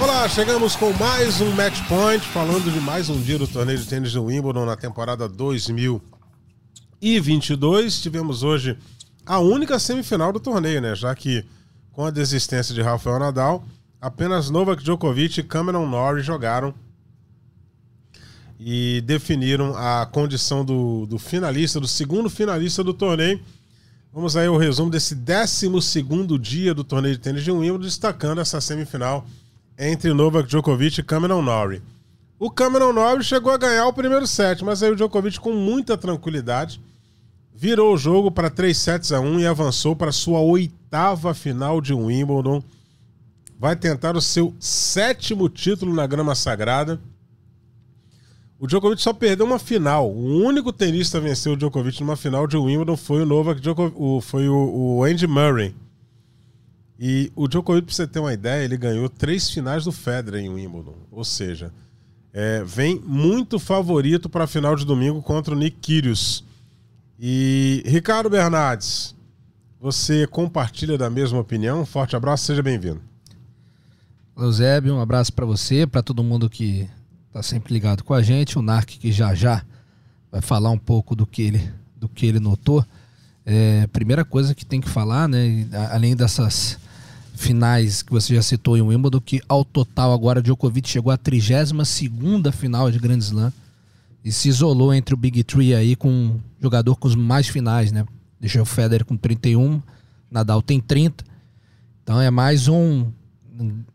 Olá, chegamos com mais um Match Point, falando de mais um dia do torneio de tênis do Wimbledon na temporada 2022. Tivemos hoje a única semifinal do torneio, né? Já que com a desistência de Rafael Nadal, apenas Novak Djokovic e Cameron Norrie jogaram e definiram a condição do, do finalista, do segundo finalista do torneio. Vamos aí ao resumo desse 12 dia do torneio de tênis de Wimbledon, destacando essa semifinal entre Novak Djokovic e Cameron Norrie. O Cameron Norrie chegou a ganhar o primeiro set, mas aí o Djokovic com muita tranquilidade virou o jogo para 3 sets a 1 e avançou para sua oitava final de Wimbledon. Vai tentar o seu sétimo título na grama sagrada. O Djokovic só perdeu uma final. O único tenista a vencer o Djokovic numa final de Wimbledon foi o Novak Djokovic, foi o, Andy Murray. E o Djokovic, pra você ter uma ideia, ele ganhou três finais do Federer em Wimbledon. Ou seja, é, vem muito favorito para a final de domingo contra o Nick Kyrgios. E Ricardo Bernardes, você compartilha da mesma opinião? Um forte abraço, seja bem-vindo. Eusébio, um abraço para você, para todo mundo que está sempre ligado com a gente. O Narc que já já vai falar um pouco do que ele, do que ele notou. É, primeira coisa que tem que falar, né, além dessas finais que você já citou em Wimbledon, que ao total agora Djokovic chegou à 32 final de Grand Slam e se isolou entre o Big Three aí com um jogador com os mais finais, né? Deixou o Federer com 31, Nadal tem 30. Então é mais um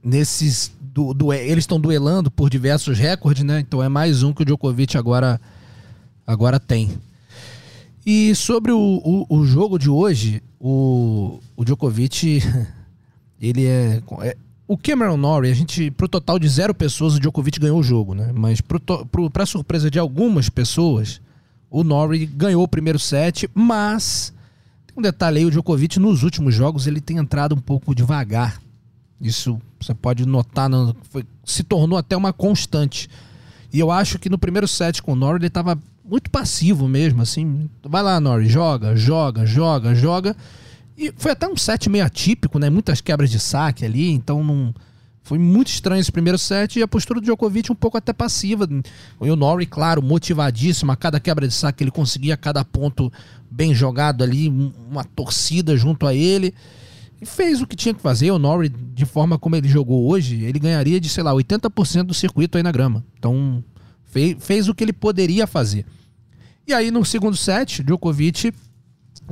nesses do, eles estão duelando por diversos recordes, né? Então é mais um que o Djokovic agora agora tem. E sobre o, o, o jogo de hoje, o, o Djokovic Ele é, é o Cameron Norrie, a gente, pro total de zero pessoas, o Djokovic ganhou o jogo, né? Mas pra surpresa de algumas pessoas, o Norrie ganhou o primeiro set, mas tem um detalhe aí, o Djokovic nos últimos jogos ele tem entrado um pouco devagar. Isso você pode notar, no, foi, se tornou até uma constante. E eu acho que no primeiro set com o Norrie ele estava muito passivo mesmo, assim. Vai lá, Norrie, joga, joga, joga, joga. E foi até um set meio atípico, né? Muitas quebras de saque ali, então não. Foi muito estranho esse primeiro set e a postura do Djokovic um pouco até passiva. O Norrie, claro, motivadíssimo. A cada quebra de saque ele conseguia cada ponto bem jogado ali, uma torcida junto a ele. E fez o que tinha que fazer. O Norrie, de forma como ele jogou hoje, ele ganharia de, sei lá, 80% do circuito aí na grama. Então, fez, fez o que ele poderia fazer. E aí, no segundo set, Djokovic.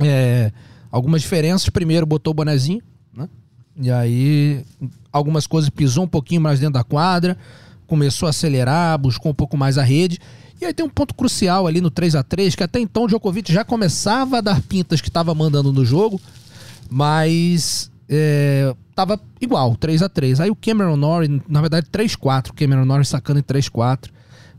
É, algumas diferenças. Primeiro, botou o bonezinho, né? E aí, algumas coisas pisou um pouquinho mais dentro da quadra, começou a acelerar, buscou um pouco mais a rede. E aí tem um ponto crucial ali no 3 a 3 que até então o Djokovic já começava a dar pintas que estava mandando no jogo, mas é, tava igual, 3 a 3 Aí o Cameron Norrie, na verdade 3-4, Cameron Norrie sacando em 3-4.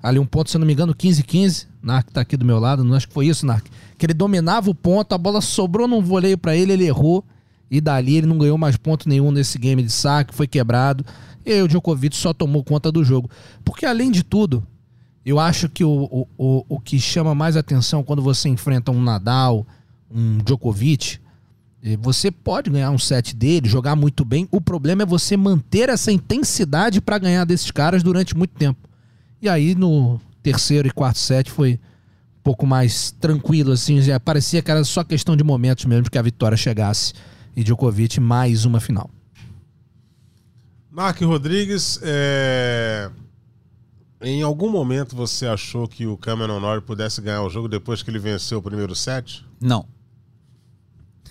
Ali um ponto, se eu não me engano, 15-15. Nark tá aqui do meu lado, não acho que foi isso, Nark. Que ele dominava o ponto, a bola sobrou num voleio para ele, ele errou. E dali ele não ganhou mais ponto nenhum nesse game de saque, foi quebrado. E aí o Djokovic só tomou conta do jogo. Porque além de tudo, eu acho que o, o, o que chama mais atenção quando você enfrenta um Nadal, um Djokovic, eh, você pode ganhar um set dele, jogar muito bem. O problema é você manter essa intensidade para ganhar desses caras durante muito tempo. E aí no terceiro e quarto set foi um pouco mais tranquilo, assim, já parecia que era só questão de momentos mesmo que a vitória chegasse. E Djokovic mais uma final. Mark Rodrigues, é... em algum momento você achou que o Cameron Norrie pudesse ganhar o jogo depois que ele venceu o primeiro set? Não.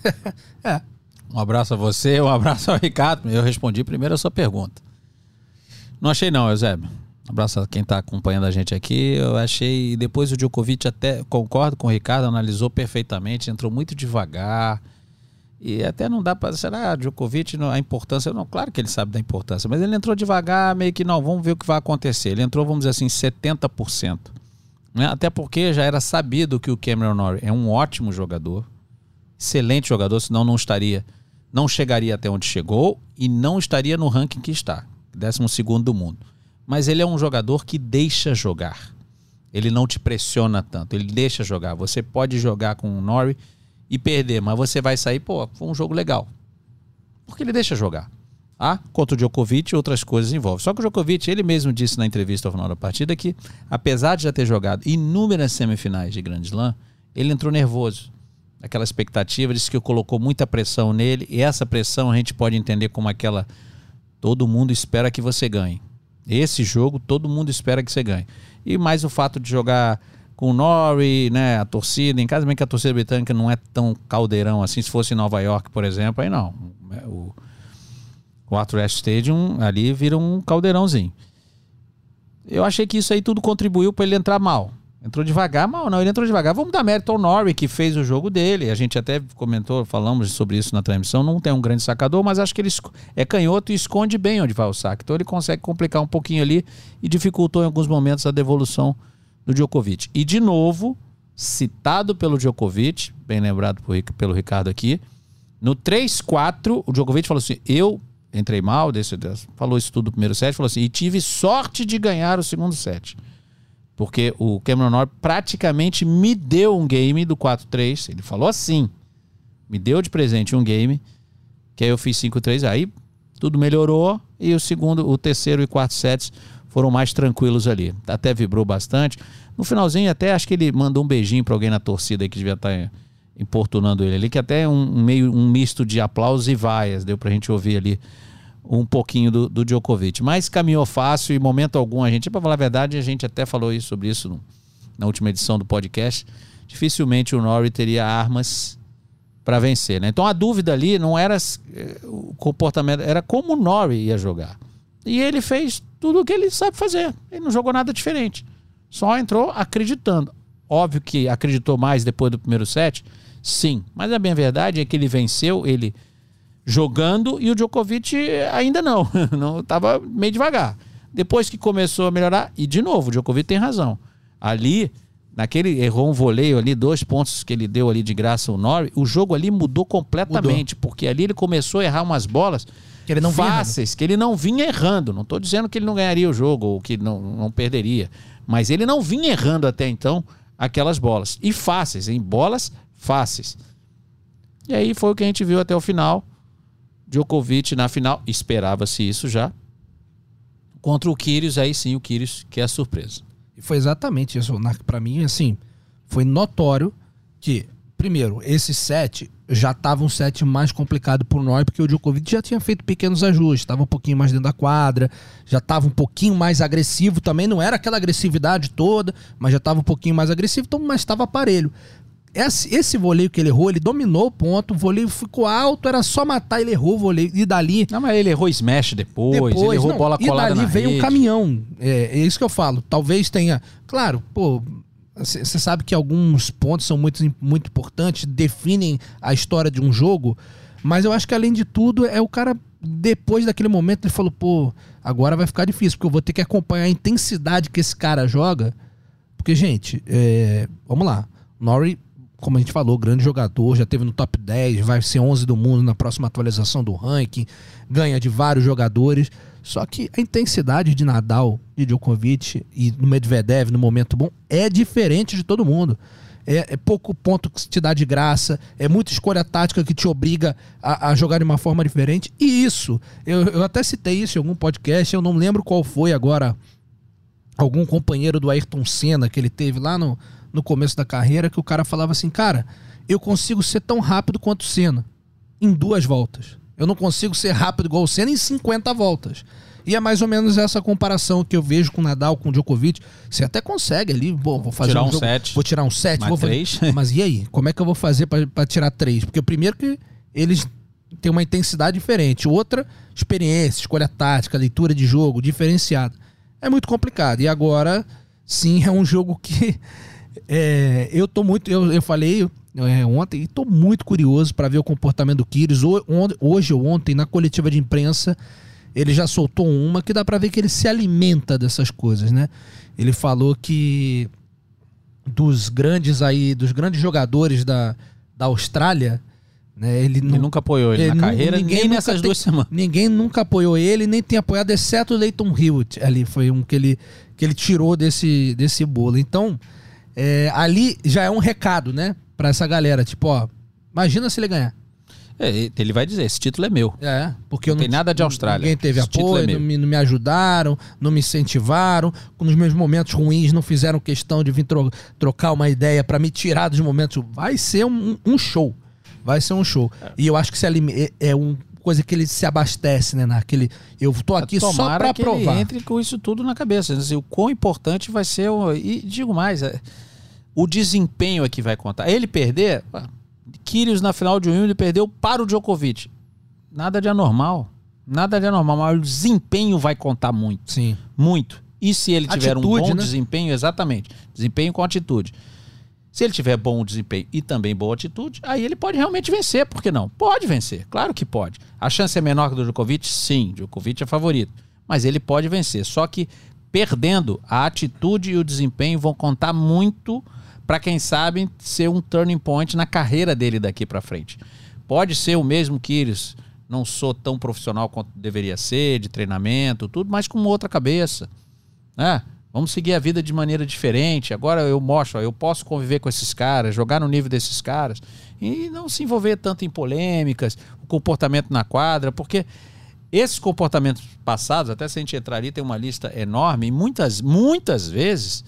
é. Um abraço a você, um abraço ao Ricardo. Eu respondi primeiro a sua pergunta. Não achei não, Eusébio. Abraço a quem está acompanhando a gente aqui. Eu achei. Depois o Djokovic até concordo com o Ricardo, analisou perfeitamente, entrou muito devagar. E até não dá para. Será Djokovic, a importância. Não, claro que ele sabe da importância, mas ele entrou devagar, meio que não, vamos ver o que vai acontecer. Ele entrou, vamos dizer assim, 70%. Né? Até porque já era sabido que o Cameron Norrie é um ótimo jogador, excelente jogador, senão não estaria, não chegaria até onde chegou e não estaria no ranking que está, 12 do mundo. Mas ele é um jogador que deixa jogar. Ele não te pressiona tanto, ele deixa jogar. Você pode jogar com o Norrie e perder, mas você vai sair, pô, foi um jogo legal. Porque ele deixa jogar. Ah, contra o Djokovic, outras coisas envolvem. Só que o Djokovic, ele mesmo disse na entrevista ao final da partida que, apesar de já ter jogado inúmeras semifinais de Grand Slam, ele entrou nervoso. Aquela expectativa, disse que colocou muita pressão nele, e essa pressão a gente pode entender como aquela. Todo mundo espera que você ganhe. Esse jogo, todo mundo espera que você ganhe. E mais o fato de jogar com o Norrie, né, a torcida, em casa bem que a torcida britânica não é tão caldeirão assim, se fosse em Nova York, por exemplo, aí não. O, o Arthur Stadium ali vira um caldeirãozinho. Eu achei que isso aí tudo contribuiu para ele entrar mal. Entrou devagar, mal não, ele entrou devagar. Vamos dar mérito ao Norrie, que fez o jogo dele. A gente até comentou, falamos sobre isso na transmissão. Não tem um grande sacador, mas acho que ele é canhoto e esconde bem onde vai o saque. Então ele consegue complicar um pouquinho ali e dificultou em alguns momentos a devolução do Djokovic. E de novo, citado pelo Djokovic, bem lembrado pelo Ricardo aqui, no 3-4, o Djokovic falou assim: Eu entrei mal, desse, falou isso tudo no primeiro set, falou assim, e tive sorte de ganhar o segundo set. Porque o Cameron Norrie praticamente me deu um game do 4-3. Ele falou assim: me deu de presente um game, que aí eu fiz 5-3, aí tudo melhorou, e o segundo, o terceiro e quarto sets foram mais tranquilos ali. Até vibrou bastante. No finalzinho, até acho que ele mandou um beijinho para alguém na torcida que devia estar tá importunando ele ali, que até um, meio um misto de aplausos e vaias, deu pra gente ouvir ali um pouquinho do, do Djokovic. Mas caminhou fácil e momento algum a gente, para falar a verdade, a gente até falou isso, sobre isso no, na última edição do podcast. Dificilmente o Norrie teria armas para vencer, né? Então a dúvida ali não era eh, o comportamento, era como o Norrie ia jogar. E ele fez tudo o que ele sabe fazer. Ele não jogou nada diferente. Só entrou acreditando. Óbvio que acreditou mais depois do primeiro set, sim. Mas a bem verdade é que ele venceu, ele jogando e o Djokovic ainda não. não estava meio devagar. Depois que começou a melhorar, e de novo, o Djokovic tem razão. Ali, naquele errou um voleio ali, dois pontos que ele deu ali de graça ao Norrie, o jogo ali mudou completamente, mudou. porque ali ele começou a errar umas bolas que ele não fáceis, que ele não vinha errando. Não estou dizendo que ele não ganharia o jogo ou que não, não perderia, mas ele não vinha errando até então aquelas bolas. E fáceis, em bolas fáceis. E aí foi o que a gente viu até o final. Djokovic na final, esperava-se isso já. Contra o Kyrgios, aí sim o Kyrgios que é a surpresa. E foi exatamente isso, para mim, assim, foi notório que, primeiro, esse set já estava um set mais complicado por nós, porque o Djokovic já tinha feito pequenos ajustes, estava um pouquinho mais dentro da quadra, já estava um pouquinho mais agressivo também, não era aquela agressividade toda, mas já estava um pouquinho mais agressivo, então, mas estava aparelho. Esse, esse voleio que ele errou, ele dominou o ponto, o voleio ficou alto, era só matar, ele errou o voleio. E dali. Não, mas ele errou smash depois, depois ele errou não, bola colada. E dali veio rede. um caminhão. É, é isso que eu falo. Talvez tenha. Claro, pô, você sabe que alguns pontos são muito, muito importantes, definem a história de um jogo, mas eu acho que além de tudo é o cara, depois daquele momento, ele falou: pô, agora vai ficar difícil, porque eu vou ter que acompanhar a intensidade que esse cara joga. Porque, gente, é, vamos lá. Norrie, como a gente falou, grande jogador, já teve no top 10, vai ser 11 do mundo na próxima atualização do ranking, ganha de vários jogadores. Só que a intensidade de Nadal, de Djokovic e no Medvedev no momento bom é diferente de todo mundo. É, é, pouco ponto que te dá de graça, é muita escolha tática que te obriga a, a jogar de uma forma diferente. E isso, eu, eu, até citei isso em algum podcast, eu não lembro qual foi agora. Algum companheiro do Ayrton Senna que ele teve lá no, no começo da carreira, que o cara falava assim: Cara, eu consigo ser tão rápido quanto o Senna em duas voltas. Eu não consigo ser rápido igual o Senna em 50 voltas. E é mais ou menos essa comparação que eu vejo com o Nadal, com o Djokovic. Você até consegue ali, bom, vou fazer tirar um, um set. vou tirar um set, Mais vou três. fazer. Mas e aí? Como é que eu vou fazer para tirar três? Porque primeiro que eles têm uma intensidade diferente, outra experiência, escolha tática, leitura de jogo diferenciada. É muito complicado. E agora, sim, é um jogo que é, eu tô muito. Eu, eu falei é, ontem e estou muito curioso para ver o comportamento do Kyrgios. Hoje ou ontem, na coletiva de imprensa, ele já soltou uma que dá para ver que ele se alimenta dessas coisas, né? Ele falou que dos grandes aí, dos grandes jogadores da, da Austrália, né? Ele, ele nunca apoiou ele, ele na carreira, ninguém nessas tem, duas semanas. Ninguém nunca apoiou ele, nem tem apoiado, exceto o Leighton Hewitt. Ali foi um que ele, que ele tirou desse, desse bolo. Então, é, ali já é um recado, né? Pra essa galera. Tipo, ó, imagina se ele ganhar. É, ele vai dizer, esse título é meu. É, porque não, não tem nada de Austrália. Ninguém teve esse apoio, é não, me, não, me, ajudaram, não me incentivaram. Nos meus momentos ruins não fizeram questão de vir tro trocar uma ideia para me tirar dos momentos. Vai ser um, um show. Vai ser um show. É. E eu acho que se é, é um coisa que ele se abastece, né? Naquele, eu tô aqui Tomara só para provar. Ele entre com isso tudo na cabeça. Assim, o quão importante vai ser o, e digo mais, é, o desempenho é que vai contar. Ele perder, Kyrgios na final de um ele perdeu para o Djokovic. Nada de anormal. Nada de anormal, mas o desempenho vai contar muito. Sim. Muito. E se ele tiver atitude, um bom né? desempenho, exatamente. Desempenho com atitude. Se ele tiver bom desempenho e também boa atitude, aí ele pode realmente vencer, por que não? Pode vencer, claro que pode. A chance é menor que do Djokovic? Sim, Djokovic é favorito. Mas ele pode vencer. Só que perdendo, a atitude e o desempenho vão contar muito para quem sabe ser um turning point na carreira dele daqui para frente. Pode ser o mesmo Kyrgios, não sou tão profissional quanto deveria ser, de treinamento, tudo, mas com outra cabeça. Né? Vamos seguir a vida de maneira diferente. Agora eu mostro, ó, eu posso conviver com esses caras, jogar no nível desses caras e não se envolver tanto em polêmicas, o comportamento na quadra, porque esses comportamentos passados, até se a gente entrar ali, tem uma lista enorme, e muitas, muitas vezes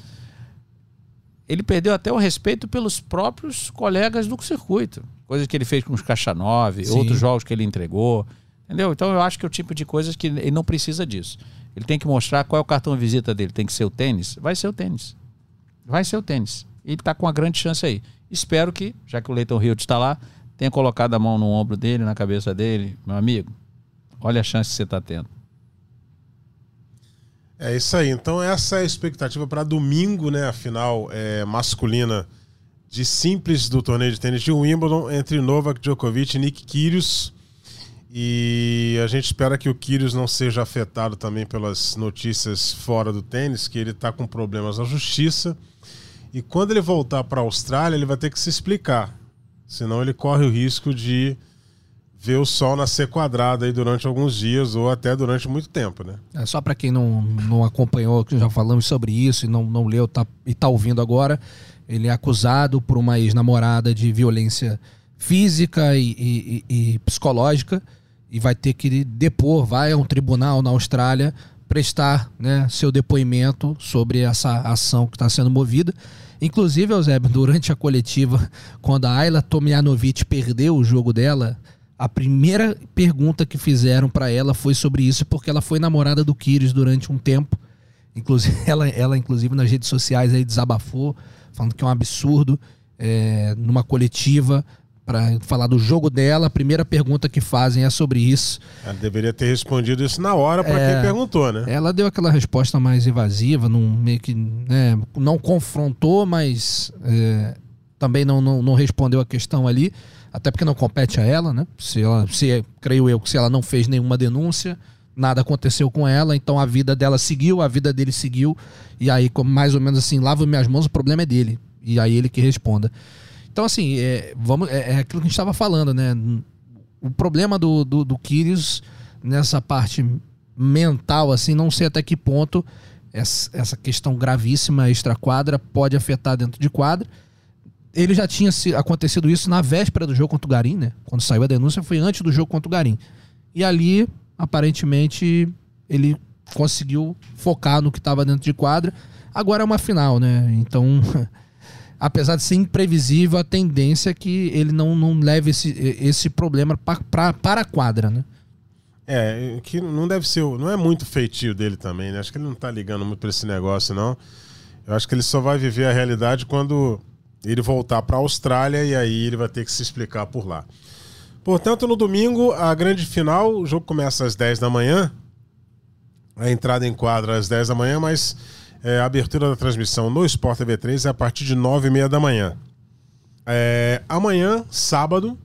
ele perdeu até o respeito pelos próprios colegas do circuito. Coisas que ele fez com os Caixa 9, outros jogos que ele entregou. Entendeu? Então eu acho que é o tipo de coisas que ele não precisa disso. Ele tem que mostrar qual é o cartão de visita dele. Tem que ser o tênis? Vai ser o tênis. Vai ser o tênis. Ele está com uma grande chance aí. Espero que, já que o Leighton Hill está lá, tenha colocado a mão no ombro dele, na cabeça dele. Meu amigo, olha a chance que você está tendo. É isso aí. Então essa é a expectativa para domingo, né? A final é, masculina de simples do torneio de tênis de Wimbledon entre Novak Djokovic e Nick Kyrgios. E a gente espera que o Kyrgios não seja afetado também pelas notícias fora do tênis, que ele está com problemas na justiça. E quando ele voltar para a Austrália, ele vai ter que se explicar. Senão ele corre o risco de ver o sol nascer quadrado aí durante alguns dias ou até durante muito tempo, né? É só para quem não, não acompanhou, que já falamos sobre isso e não, não leu tá, e tá ouvindo agora, ele é acusado por uma ex-namorada de violência física e, e, e, psicológica e vai ter que depor, vai a um tribunal na Austrália prestar né, seu depoimento sobre essa ação que está sendo movida. Inclusive, Eusébio, durante a coletiva, quando a Ayla Tomjanovic perdeu o jogo dela, a primeira pergunta que fizeram para ela foi sobre isso, porque ela foi namorada do Kyrgios durante um tempo. Inclusive, ela, ela inclusive nas redes sociais aí desabafou, falando que é um absurdo, é, numa coletiva para falar do jogo dela. A primeira pergunta que fazem é sobre isso. Ela deveria ter respondido isso na hora para é, quem perguntou, né? Ela deu aquela resposta mais evasiva, não, meio que né, não confrontou, mas é, também não, não, não respondeu a questão ali até porque não compete a ela, né? Se ela, se creio eu que se ela não fez nenhuma denúncia, nada aconteceu com ela, então a vida dela seguiu, a vida dele seguiu, e aí mais ou menos assim, lava minhas mãos, o problema é dele, e aí ele que responda. Então assim, é, vamos, é, é aquilo que a gente estava falando, né? O problema do, do, do Kyrgios nessa parte mental, assim, não sei até que ponto essa, essa questão gravíssima extra-quadra pode afetar dentro de quadra, ele já tinha se, acontecido isso na véspera do jogo contra o Garim, né? Quando saiu a denúncia foi antes do jogo contra o Garim. E ali, aparentemente, ele conseguiu focar no que estava dentro de quadra. Agora é uma final, né? Então, apesar de ser imprevisível, a tendência é que ele não, não leve esse, esse problema pra, pra, para a quadra, né? É, que não deve ser, não é muito feitio dele também, né? Acho que ele não tá ligando muito para esse negócio, não. Eu acho que ele só vai viver a realidade quando ele voltar para a Austrália e aí ele vai ter que se explicar por lá. Portanto, no domingo, a grande final, o jogo começa às 10 da manhã, a entrada em quadra às 10 da manhã, mas é, a abertura da transmissão no Sport TV 3 é a partir de 9 e meia da manhã. É, amanhã, sábado,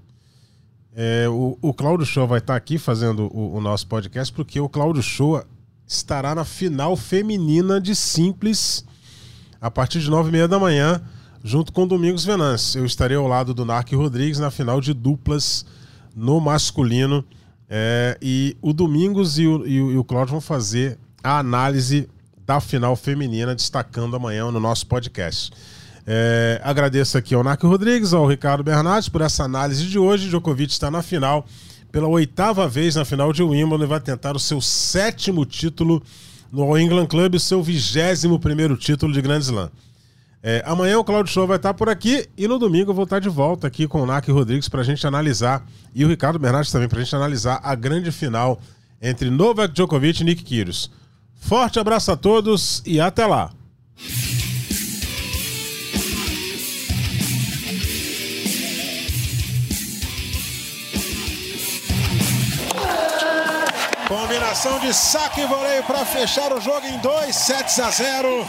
é, o, o Cláudio Show vai estar aqui fazendo o, o, nosso podcast, porque o Cláudio Show estará na final feminina de Simples a partir de nove e meia da manhã, junto com Domingos Venâncio. Eu estarei ao lado do Narc Rodrigues na final de duplas no masculino. É, e o Domingos e o, e, o, e o Cláudio vão fazer a análise da final feminina, destacando amanhã no nosso podcast. É, agradeço aqui ao Narco Rodrigues, ao Ricardo Bernardes por essa análise de hoje. Djokovic está na final, pela oitava vez na final de Wimbledon, e vai tentar o seu sétimo título no All England Club, o seu vigésimo primeiro título de Grand Slam. É, amanhã o Claudio Show vai estar por aqui e no domingo eu vou estar de volta aqui com o Narco Rodrigues para a gente analisar, e o Ricardo Bernardes também, para a gente analisar a grande final entre Novak Djokovic e Nick Kyrgios. Forte abraço a todos e até lá! Combinação de saque e voleio para fechar o jogo em 2 sets a 0.